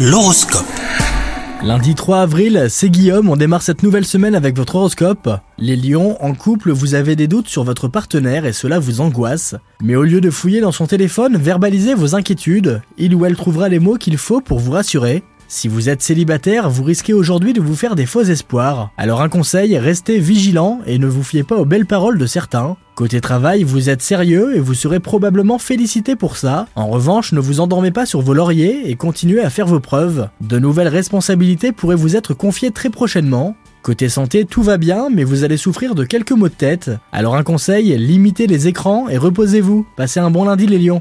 L'horoscope. Lundi 3 avril, c'est Guillaume, on démarre cette nouvelle semaine avec votre horoscope. Les lions, en couple, vous avez des doutes sur votre partenaire et cela vous angoisse. Mais au lieu de fouiller dans son téléphone, verbalisez vos inquiétudes. Il ou elle trouvera les mots qu'il faut pour vous rassurer. Si vous êtes célibataire, vous risquez aujourd'hui de vous faire des faux espoirs. Alors un conseil, restez vigilant et ne vous fiez pas aux belles paroles de certains. Côté travail, vous êtes sérieux et vous serez probablement félicité pour ça. En revanche, ne vous endormez pas sur vos lauriers et continuez à faire vos preuves. De nouvelles responsabilités pourraient vous être confiées très prochainement. Côté santé, tout va bien, mais vous allez souffrir de quelques maux de tête. Alors un conseil, limitez les écrans et reposez-vous. Passez un bon lundi les lions.